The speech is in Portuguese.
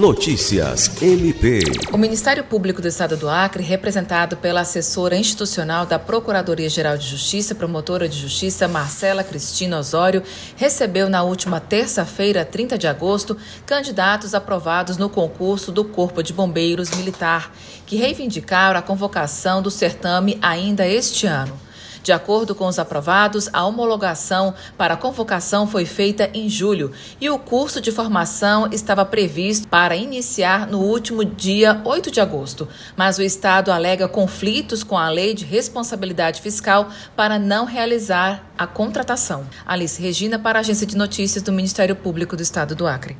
Notícias MP. O Ministério Público do Estado do Acre, representado pela assessora institucional da Procuradoria-Geral de Justiça, promotora de justiça Marcela Cristina Osório, recebeu na última terça-feira, 30 de agosto, candidatos aprovados no concurso do Corpo de Bombeiros Militar, que reivindicaram a convocação do certame ainda este ano. De acordo com os aprovados, a homologação para a convocação foi feita em julho e o curso de formação estava previsto para iniciar no último dia 8 de agosto. Mas o Estado alega conflitos com a Lei de Responsabilidade Fiscal para não realizar a contratação. Alice Regina, para a Agência de Notícias do Ministério Público do Estado do Acre.